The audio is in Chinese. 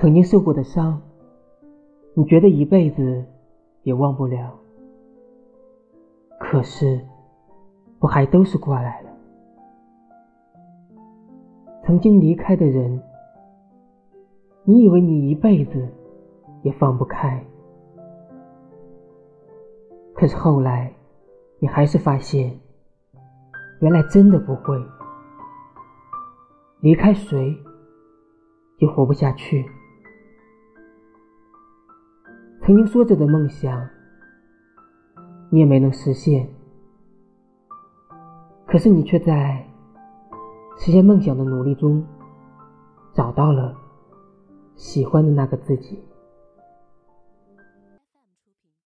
曾经受过的伤，你觉得一辈子也忘不了。可是，不还都是过来了？曾经离开的人，你以为你一辈子也放不开，可是后来，你还是发现，原来真的不会。离开谁，就活不下去。曾经说着的梦想，你也没能实现。可是你却在实现梦想的努力中，找到了喜欢的那个自己。